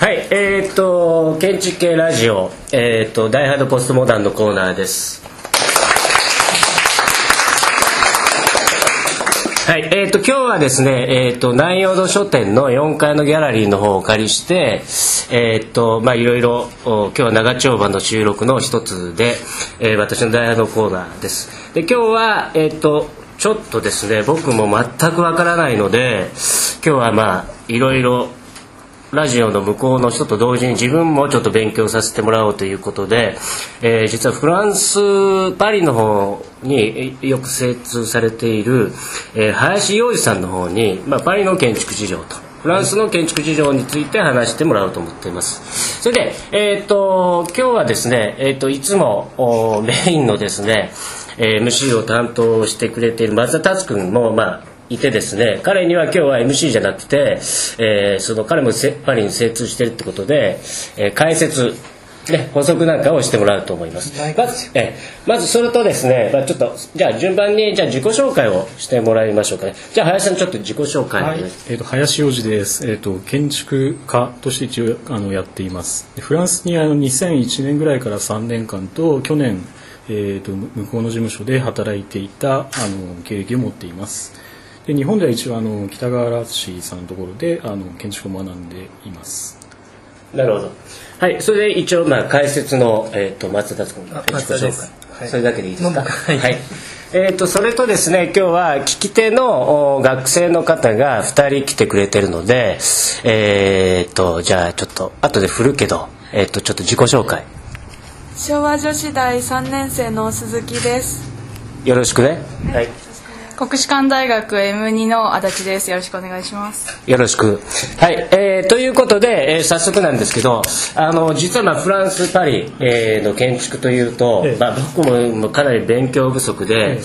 はい、えーっと建築系ラジオ、えーっとダイハードポストモダンのコーナーです。はい、えーっと今日はですね、えーっと南陽堂書店の4階のギャラリーの方をお借りして、えーっとまあいろいろ今日は長丁場の収録の一つで、えー私のダイハードコーナーです。で今日はえっとちょっとですね僕も全くわからないので今日はまあいろいろラジオの向こうの人と同時に自分もちょっと勉強させてもらおうということで、えー実はフランスパリの方によく精通されている、えー林洋二さんの方に、まあ、パリの建築事情とフランスの建築事情について話してもらおうと思っています。それで、えー、と今日はですね、えー、といつもおメインのですね、えー MC を担当してくれている松田達君もまあいてですね彼には今日は MC じゃなくて、えーその彼もせパリに精通してるってことで、えー解説ね、補足なんかをしてもらうと思います。まず,、えーまずそれとですね、まあ、ちょっとじゃあ順番にじゃあ自己紹介をしてもらいましょうかね。じゃあ林さんちょっと自己紹介。はい、えー、と林洋二です、えー、と建築家として一応あのやっています。でフランスにあの2001年ぐらいから3年間と去年、えー、と向こうの事務所で働いていたあの経歴を持っていますで日本では一応あの北川原市さんのところであの建築を学んでいます。なるほど。はいそれで一応まあ解説の、えー、と松田君あ自己紹介、はい。それだけでいいですか？もうはい。えー、とそれとですね今日は聞き手のお学生の方が2人来てくれてるのでえー、とじゃあちょっと後で振るけど、えー、とちょっと自己紹介。昭和女子大3年生の鈴木です。よろしくね。はい国士舘大学 M2 の足立です。よろしくお願いします。よろしく。はい、えーということで、えー早速なんですけど、あの実はまあフランス・パリ、えーの建築というと、ええまあ、僕ももうかなり勉強不足で、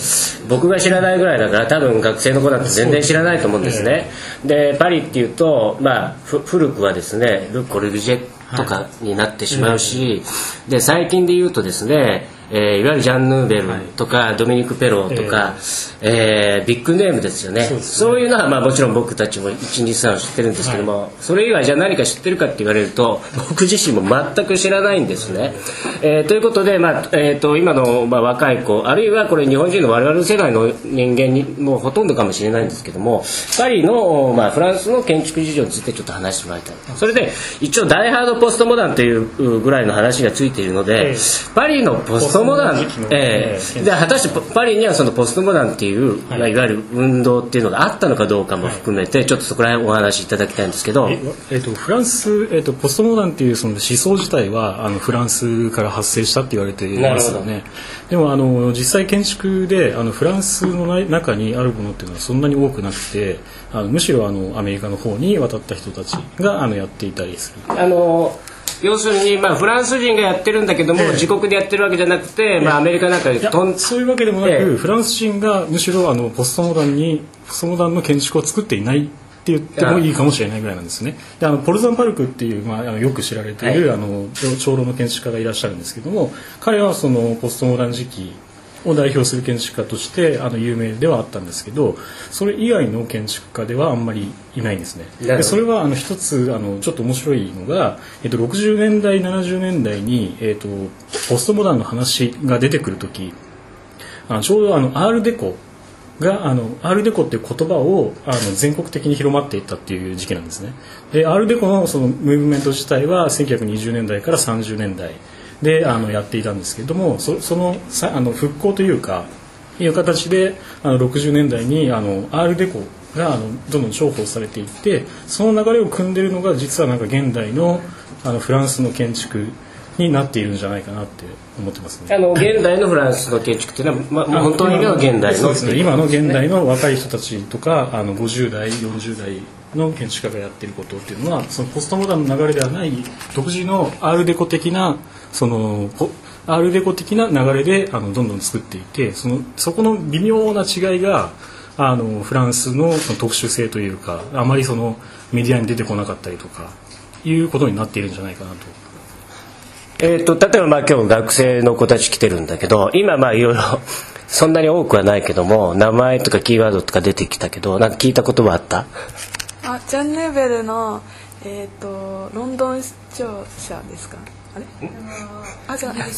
僕が知らないぐらいだから多分学生の子だって全然知らないと思うんですね。でパリっていうと、まあ、ふ古くはですねル・コルビジェとかになってしまうし、で最近で言うとですねえーいわゆるジャン・ヌーベルとか、ドミニク・ペローとか、えー。ビッグネームですよね。そういうのは、まあ、もちろん僕たちも123を知ってるんですけども、それ以外じゃあ何か知ってるかって言われると僕自身も全く知らないんですね。えーということで、まあえー、と今の、まあ、若い子あるいはこれ日本人の我々の世代の人間にもうほとんどかもしれないんですけどもパリの、まあ、フランスの建築事情についてちょっと話してもらいたい。それで一応ダイハードポストモダンというぐらいの話がついているので、ええ。パリのポストモダンポストモダンええ。ええで果たしてパリにはそのポストモダンっていう、い。まあ、いわゆる運動っていうのがあったのかどうかも含めて、ちょっとそこら辺お話しいただきたいんですけど、ええっとフランス、えっとポストモダンっていうその思想自体はあのフランスから発生したって言われていますよなねでもあの実際建築であのフランスのな中にあるものっていうのはそんなに多くなくてあのむしろあのアメリカの方に渡った人たちがあのやっていたりする。あの要するに、まあ、フランス人がやってるんだけども、自国でやってるわけじゃなくて、まあ、アメリカなんかでそういうわけでもなく、ええ。フランス人がむしろあのポストモダンにポストモダンの建築を作っていないって言ってもいいかもしれないぐらいなんですね。であのポルザンパルクっていう、まあ、あのよく知られている、あの長長老の建築家がいらっしゃるんですけども彼はそのポストモダン時期を代表する建築家としてあの有名ではあったんですけどそれ以外の建築家ではあんまりいないんですね。でそれはあの一つあのちょっと面白いのが、えっと、60年代70年代に、えっと、ポストモダンの話が出てくる時あのちょうどあのアールデコがあのアールデコっていう言葉をあの全国的に広まっていったっていう時期なんですねでアールデコのそのムーブメント自体は1920年代から30年代であのやっていたんですけれどもそそのさあの復興というかいう形であの60年代にあのアールデコがあのどんどん重宝されていってその流れを組んでるのが実はなんか現代のあのフランスの建築になっているんじゃないかなって思ってますね。あの現代のフランスの建築っていうのは、まあ、本当の意味の現代のね今の現代の若い人たちとかあの50代40代の建築家がやってることっていうのはそのポストモダンの流れではない独自のアールデコ的なそのアールデコ的な流れであのどんどん作っていてそのそこの微妙な違いがあのフランスのその特殊性というかあまりそのメディアに出てこなかったりとかいうことになっているんじゃないかなと。えー、と例えばまあ今日学生の子たち来てるんだけど今まあいろいろそんなに多くはないけども名前とかキーワードとか出てきたけどなんか聞いたことはあった？あジャン・ヌーベルの、えっ、とロンドン視聴者ですか？あれ？あじゃあ。ま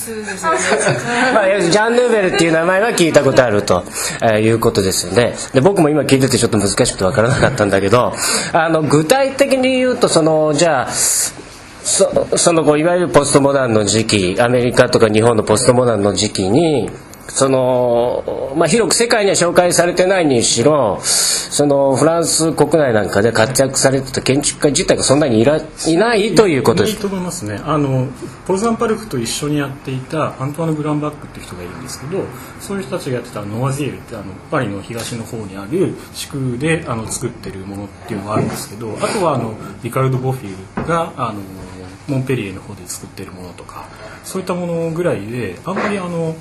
あ、ジャン・ヌーベルっていう名前は聞いたことあると、えーいうことですよね。で僕も今聞いててちょっと難しくて分からなかったんだけどあの具体的に言うとそのじゃあそそのこういわゆるポストモダンの時期アメリカとか日本のポストモダンの時期にその、まあ、広く世界には紹介されてないにしろそのフランス国内なんかで活躍されてた建築家自体がそんなにいらいないということです。いいと思いますね。あのポルザンパルクと一緒にやっていたアントワヌ・グランバックっていう人がいるんですけどそういう人たちがやってたノワゼールってあのパリの東の方にある地区であの作ってるものっていうのがあるんですけどあとはあのリカルド・ボフィルがあのモンペリエの方で作ってるものとかそういったものぐらいであんまりあの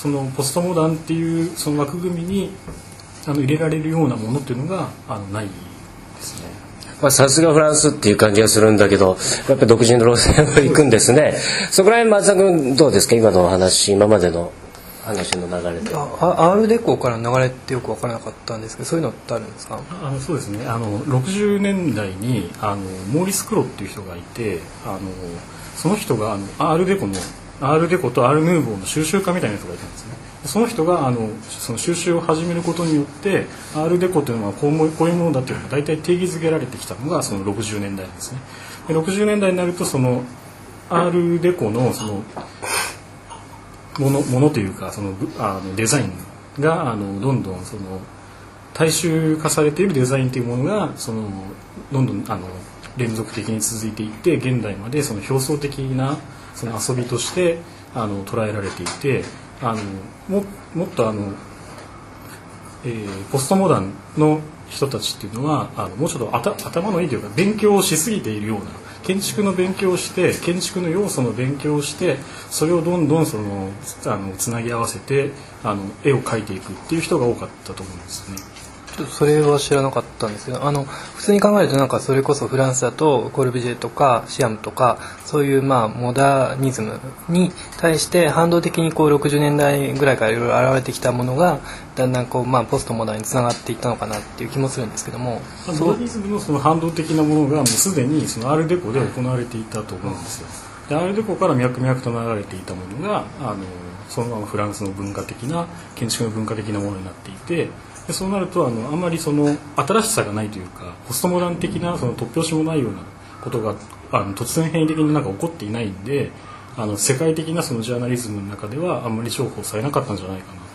そのポストモダンっていうその枠組みにあの入れられるようなものっていうのがあのないですね。まあ、さすがフランスっていう感じがするんだけどやっぱり独自の路線を行くんですね。そこら辺松田君どうですか？今のお話今までの話の流れでああアールデコからの流れってよく分からなかったんですけどそういうのってあるんですか？あのそうですね。あの60年代にあのモーリス・クロっていう人がいてあのその人があのアールデコのアールデコとアール・ヌーボーの収集家みたいな人がいたんですね。その人があのその収集を始めることによってアールデコというのはこうもこういうものだというのが大体定義づけられてきたのがその60年代ですね。で60年代になるとそのアールデコのそのものものというかそのあのデザインがあのどんどんその大衆化されているデザインというものがそのどんどんあの連続的に続いていって現代までその表層的なその遊びとしてあの捉えられていてあのももっとあの、えーポストモダンの人たちっていうのはあのもうちょっと頭のいいというか勉強をしすぎているような建築の勉強をして建築の要素の勉強をしてそれをどんどんそのあのつなぎ合わせてあの絵を描いていくっていう人が多かったと思うんですよね。ちょっとそれは知らなかったんですけどあの普通に考えるとなんかそれこそフランスだとコルビジェとかシアムとかそういうまあモダニズムに対して反動的にこう60年代ぐらいからいろいろ現れてきたものがだんだんこうまあポストモダンにつながっていったのかなっていう気もするんですけどもモダニズムのその反動的なものがもうすでにそのアールデコで行われていたと思うんですよ。でアールデコから脈々と流れていたものがあのそのままフランスの文化的な建築の文化的なものになっていてでそうなるとあのあんまりその新しさがないというかポストモダン的なその突拍子もないようなことがあの突然変異的になんか起こっていないんであの世界的なそのジャーナリズムの中ではあんまり重宝されなかったんじゃないかなと。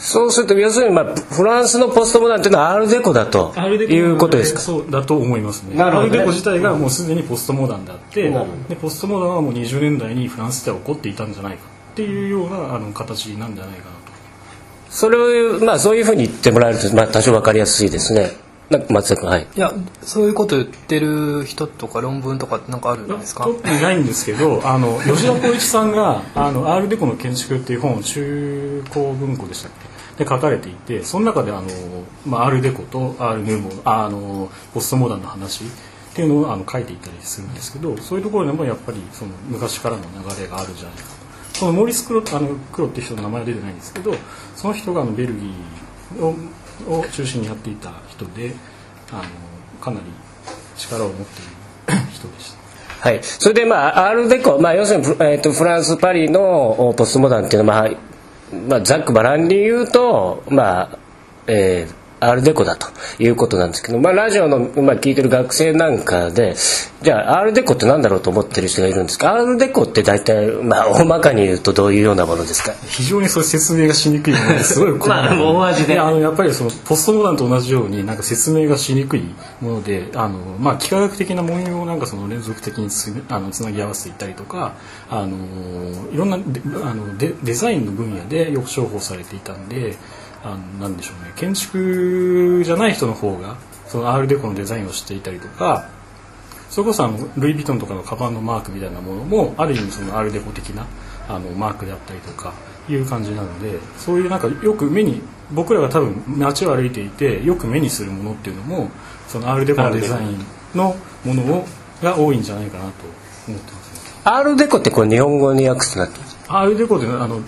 そうすると要するに、まあ、フランスのポストモダンっていうのはアールデコだとアールデコいうことですか？そうだと思いますね。ね。アールデコ自体がもうすでにポストモダンであってでポストモダンはもう20年代にフランスでは起こっていたんじゃないかっていうようなあの形なんじゃないかなとそれを、まあ、そういうふうに言ってもらえると、まあ、多少わかりやすいですね。松田君はい。いやそういうこと言ってる人とか論文とかってなんかあるんですか？特にないんですけどあの吉田光一さんが「あのアールデコの建築」っていう本を中高文庫でしたっけ？で書かれていてその中であの、まあ、アールデコとアールヌーボーあのポストモダンの話っていうのをあの書いていたりするんですけどそういうところでもやっぱりその昔からの流れがあるんじゃないかとそのモーリス・クロあのクロっていう人の名前は出てないんですけどその人があのベルギーをを中心にやっていた人であのかなり力を持っている人でした。はい、それで、まあ、アールデコ、まあ、要するにフ,、えー、とフランス・パリのポストモダンっていうのは、まあまあ、ざっくばらんに言うと、まあえーアールデコだということなんですけど、まあ、ラジオの、まあ、聞いてる学生なんかでじゃあアールデコって何だろうと思ってる人がいるんですか？アールデコって大体、まあ、大まかに言うとどういうようなものですか？非常にそう説明がしにくいものですごい まあ大味で。やあのやっぱりそのポストモダンと同じようになんか説明がしにくいものであの、まあ、幾何学的な文様をなんかその連続的につあのつなぎ合わせていったりとかあのいろんなデあのデデザインの分野でよく重宝されていたんであのなんでしょうね。建築じゃない人の方がそのアールデコのデザインをしていたりとかそれこそあのルイ・ヴィトンとかのカバンのマークみたいなものもある意味そのアールデコ的なあのマークであったりとかいう感じなのでそういうなんかよく目に僕らが多分街を歩いていてよく目にするものっていうのもそのアールデコのデザインのものをが多いんじゃないかなと思ってますね。アールデコってこれ日本語に訳すとなってアールデコってあの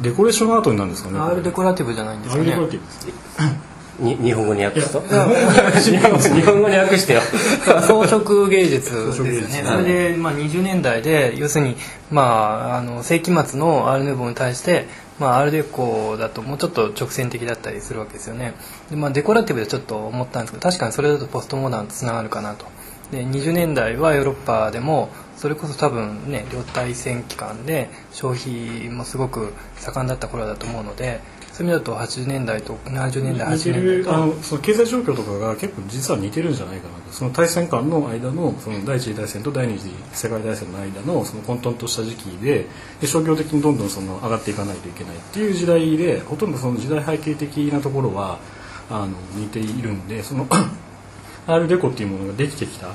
デコレーションアートになるんですかね。アールデコラティブじゃないんですかね。アールデコラティブです。ねに日本語に訳すと？日本語に訳してよ。装飾芸術ですよね。それで、まあ、20年代で要するに、まあ、あの世紀末のアール・ヌーボーに対して、まあ、アールデコだともうちょっと直線的だったりするわけですよね。で、まあ、デコラティブでちょっと思ったんですけど確かにそれだとポストモダンとつながるかなと。で20年代はヨーロッパでもそれこそ多分ね両大戦期間で消費もすごく盛んだった頃だと思うのでそういう意味だと80年代と70年代似て80年代と。のその経済状況とかが結構実は似てるんじゃないかなと。その大戦間の間のその第一次大戦と第二次世界大戦の間のその混沌とした時期でで商業的にどんどんその上がっていかないといけないっていう時代でほとんどその時代背景的なところはあの似ているんでそのアールデコっていうものができてきた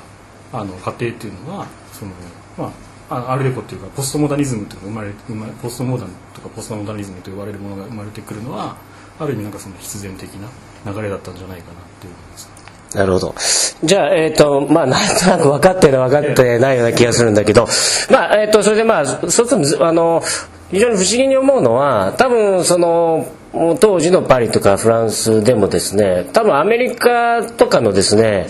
あの過程っていうのはそのまあアルデコっていうかポストモダニズムっていうのが生まれ生まれポストモダンとかポストモダニズムと呼ばれるものが生まれてくるのはある意味なんかその必然的な流れだったんじゃないかなっていう思います。なるほど。じゃあ、えっ、と、まあ、なんとなく分かってる分かってないような気がするんだけど、まあ、えっ、と、それでまあ、そうすると、あの、非常に不思議に思うのは、多分、その、当時のパリとかフランスでもですね、多分アメリカとかのですね、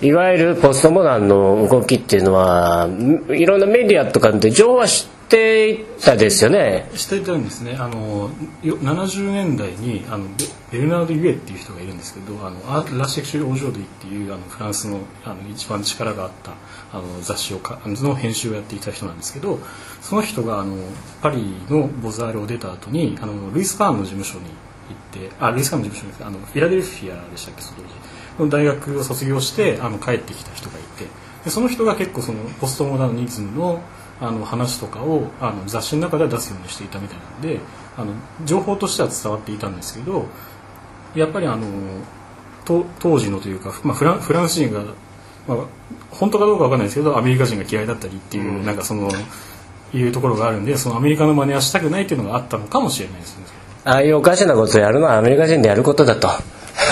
いわゆるポストモダンの動きっていうのは、いろんなメディアとかで情報は知っていたですよね。してたんですねあの70年代にあのベルナード・ユエっていう人がいるんですけど「あのアラシェクシュ・オージョーディ」っていうあのフランスのあの一番力があったあの雑誌をかの編集をやっていた人なんですけどその人があのパリのボザールを出た後にあのルイス・パーンの事務所に行ってあルイス・パーンの事務所にあのフィラデルフィアでしたっけその時の大学を卒業してあの帰ってきた人がいてでその人が結構そのポストモダニズムのあの話とかをあの雑誌の中では出すようにしていたみたいなんであの情報としては伝わっていたんですけどやっぱりあのと当時のというか、まあ、フランフランス人が、まあ、本当かどうかわかんないですけどアメリカ人が嫌いだったりっていう、なんかそのいうところがあるんでそのアメリカの真似はしたくないっていうのがあったのかもしれないですね。ああいうおかしなことをやるのはアメリカ人でやることだと。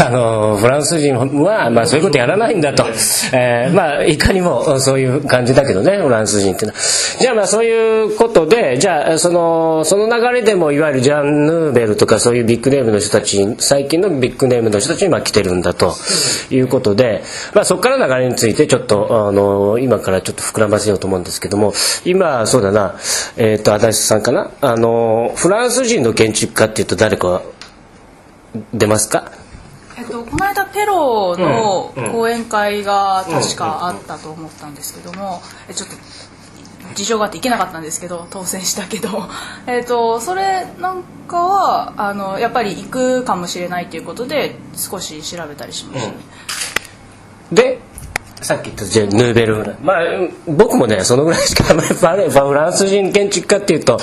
あのフランス人は、まあ、そういうことやらないんだと、えーまあ、いかにもそういう感じだけどねフランス人っていうのは。じゃあまあそういうことでじゃあそのその流れでもいわゆるジャン・ヌーベルとかそういうビッグネームの人たち最近のビッグネームの人たちにまあ来てるんだと。いうことで、まあ、そこからの流れについてちょっとあの今からちょっと膨らませようと思うんですけども。今そうだな、えー、と足立さんかな。あのフランス人の建築家っていうと誰か出ますか？えっと、この間ペロの講演会が確かあったと思ったんですけども、えちょっと事情があって行けなかったんですけど当選したけど、えっと、それなんかはあのやっぱり行くかもしれないということで少し調べたりしましたね。でさっき言ったヌーベルフランまあうん僕もねそのぐらいしか フランス人建築家っていうと、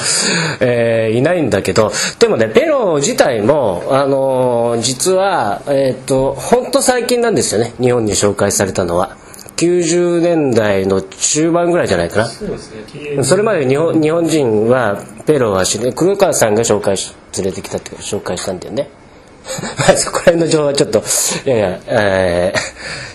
えーいないんだけどでもねペロ自体も、あのー実はえっ、と本当最近なんですよね日本に紹介されたのは。90年代の中盤ぐらいじゃないかな。そうですね。それまで日本日本人はペロは知り黒川さんが紹介し連れてきたって紹介したんだよね。まあ そこら辺の情報はちょっといやいや、えー、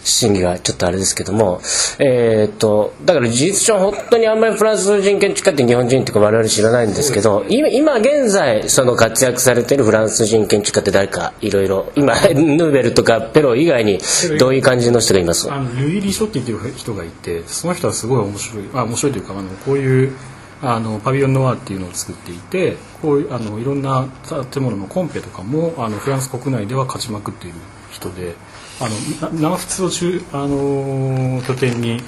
審議はちょっとあれですけどもえーっとだから事実上本当にあんまりフランス人建築家って日本人っていうか我々知らないんですけど今現在その活躍されてるフランス人建築家って誰かいろいろ今ヌーベルとかペロ以外にどういう感じの人がいます？あのルイ・リショッティっていう人がいてその人はすごい面白いあ面白いというかあのこういうあのパビリオン・ノワーっていうのを作っていてこういうあのいろんな建物のコンペとかもあのフランス国内では勝ちまくっている人であの南仏を中あの拠点に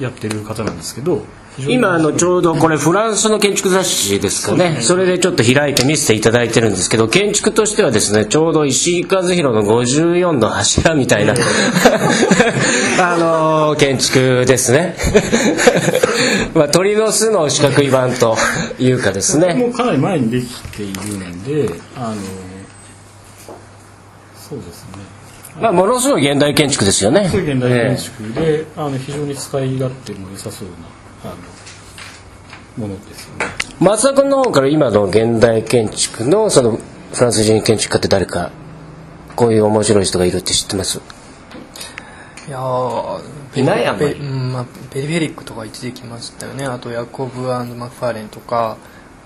やってる方なんですけど今あのちょうどこれフランスの建築雑誌ですかね。それでちょっと開いて見せていただいてるんですけど建築としてはですねちょうど石井和弘の54の柱みたいなあの建築ですね。まあ鳥の巣の四角い版というかですね。もうかなり前にできているのであのそうですね。まあものすごい現代建築ですよね。そういう現代建え築で、あの非常に使い勝手も良さそうなあのものですよね。松田君の方から今の現代建築のそのフランス人建築家って誰かこういう面白い人がいるって知ってますいやーいないあんまりうんまあ、ペリフェリックとか一時来ましたよねあとヤコブマクファーレンとか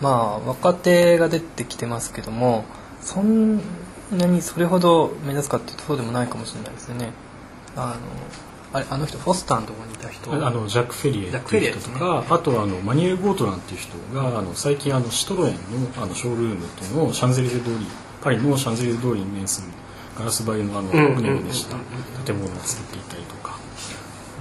まあ若手が出てきてますけどもそん何それほど目立つかってそうでもないかもしれないですよねあのあれあの人フォスターのところにいた人。あのジャック・フェリエっていう人とか、あとはあのマニュエル・ゴートランっていう人があの最近あのシトロエンのあのショールームっていうのをシャンゼリゼ通りパリのシャンゼリゼ通りに面するガラス張りのあのうんグネグネした。建物を作っていたりとか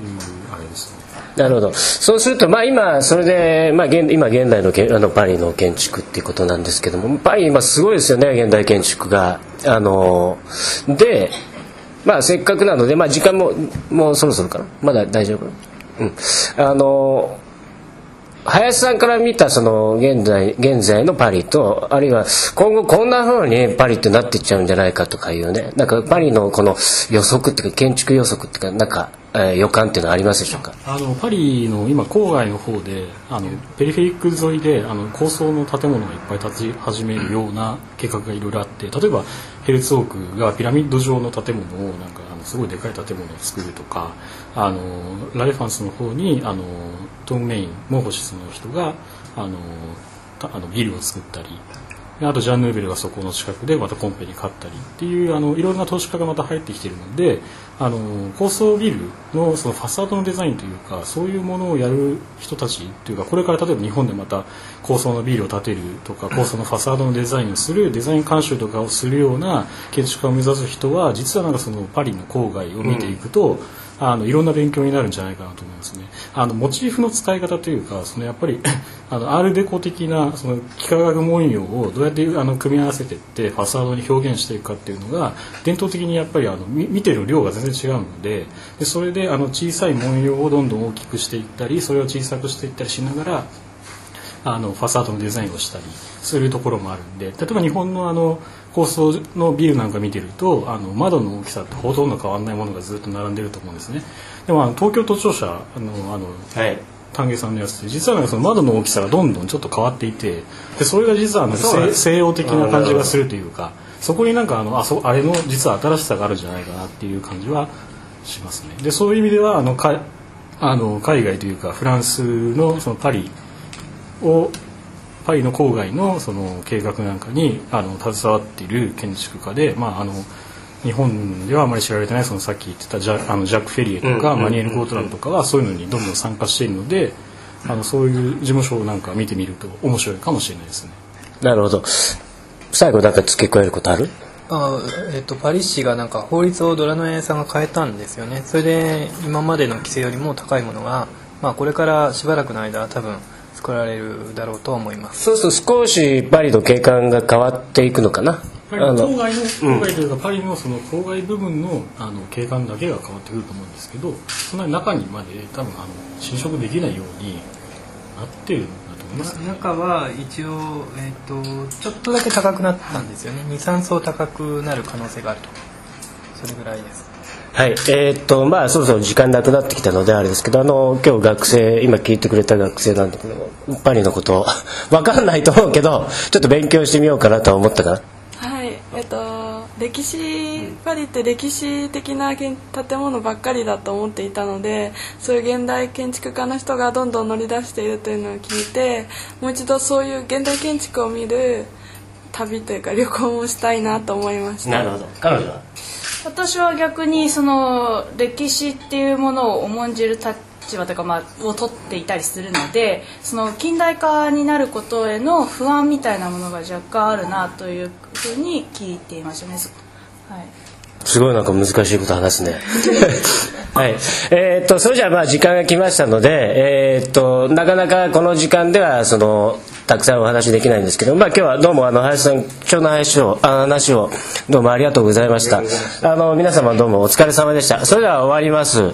いうあれですね。なるほど。そうするとまあ今それで、まあ、現今現代のけあのパリの建築っていうことなんですけどもパリ今すごいですよね現代建築が。あのでまあせっかくなので、まあ、時間ももうそろそろかな。まだ大丈夫？うん。あの林さんから見たその現在現在のパリとあるいは今後こんな風にパリってなっていっちゃうんじゃないかとかいうね。なんかパリのこの予測っていうか建築予測っていうかなんか、えー予感っていうのはありますでしょうか？あのパリの今郊外の方であのペリフェリック沿いであの高層の建物がいっぱい建ち始めるような計画がいろいろあって例えばヘルツォークがピラミッド状の建物をなんかあのすごいでかい建物を作るとかあのラレファンスの方にあのトム・メインモーホシスの人があのあのビルを作ったりあとジャン・ヌーベルがそこの近くでまたコンペに勝ったりっていうあのいろんな投資家がまた入ってきてるのであの高層ビルのそのファサードのデザインというかそういうものをやる人たちというかこれから例えば日本でまた高層のビルを建てるとか高層のファサードのデザインをするデザイン監修とかをするような建築家を目指す人は実はなんかそのパリの郊外を見ていくと、あのいろんな勉強になるんじゃないかなと思いますね。あのモチーフの使い方というかそのやっぱり あのアールデコ的なその幾何学文様をどうやってあの組み合わせていってファサードに表現していくかっていうのが伝統的にやっぱりあの見てる量が全然違うのででそれであの小さい文様をどんどん大きくしていったりそれを小さくしていったりしながらあのファサードのデザインをしたりするところもあるんで例えば日本のあの高層のビルなんか見てるとあの窓の大きさってほとんど変わらないものがずっと並んでると思うんですね。でも東京都庁舎あのあのはい。丹下さんのやつって実はなんかその窓の大きさがどんどんちょっと変わっていてでそれが実はあの西そうなんです。西洋的な感じがするというかそこになんかあのあそあれの実は新しさがあるんじゃないかなっていう感じはしますね。でそういう意味ではあのかあの海外というかフランスのそのパリをパリの郊外のその計画なんかにあの携わっている建築家で、まあ、あの日本ではあまり知られてないそのさっき言ってたジャあのジャック・フェリエとか、うん。マニエル・ゴートランとかはそういうのにどんどん参加しているのであのそういう事務所なんか見てみると面白いかもしれないですね。なるほど。最後なんか付け加えることある？あえっと、パリ市がなんか法律をドラノエさんが変えたんですよね。それで今までの規制よりも高いものが、まあ、これからしばらくの間多分作られるだろうとは思います。そうすると少しパリの景観が変わっていくのかな？郊外の郊外というか、パリのその郊外部分のあの景観だけが変わってくると思うんですけどそんなに中にまで多分あの侵食できないようになってるんだと思います、ね。中は一応、えっとちょっとだけ高くなったんですよね。23層高くなる可能性があると。それぐらいですはい。えーっとまあそろそろ時間なくなってきたのであれですけどあの今日学生今聞いてくれた学生なんだけどパリのこと 分かんないと思うけどちょっと勉強してみようかなとは思ったか？らはい。えっと歴史パリって歴史的な建建物ばっかりだと思っていたのでそういう現代建築家の人がどんどん乗り出しているというのを聞いてもう一度そういう現代建築を見る旅というか旅行もしたいなと思いました。ほど。彼女は？私は逆にその歴史っていうものを重んじる立場というか、まあ、を取っていたりするのでその近代化になることへの不安みたいなものが若干あるなというふうに聞いていましたね。はいすごいなんか難しいこと話すね。はい。えーっと、それじゃあまあ時間が来ましたので、えーっと、なかなかこの時間では、その、たくさんお話できないんですけど、まあ今日はどうもあの、林さん、貴重な話を、あ話を、どうもありがとうございました。あの、皆様どうもお疲れ様でした。それでは終わります。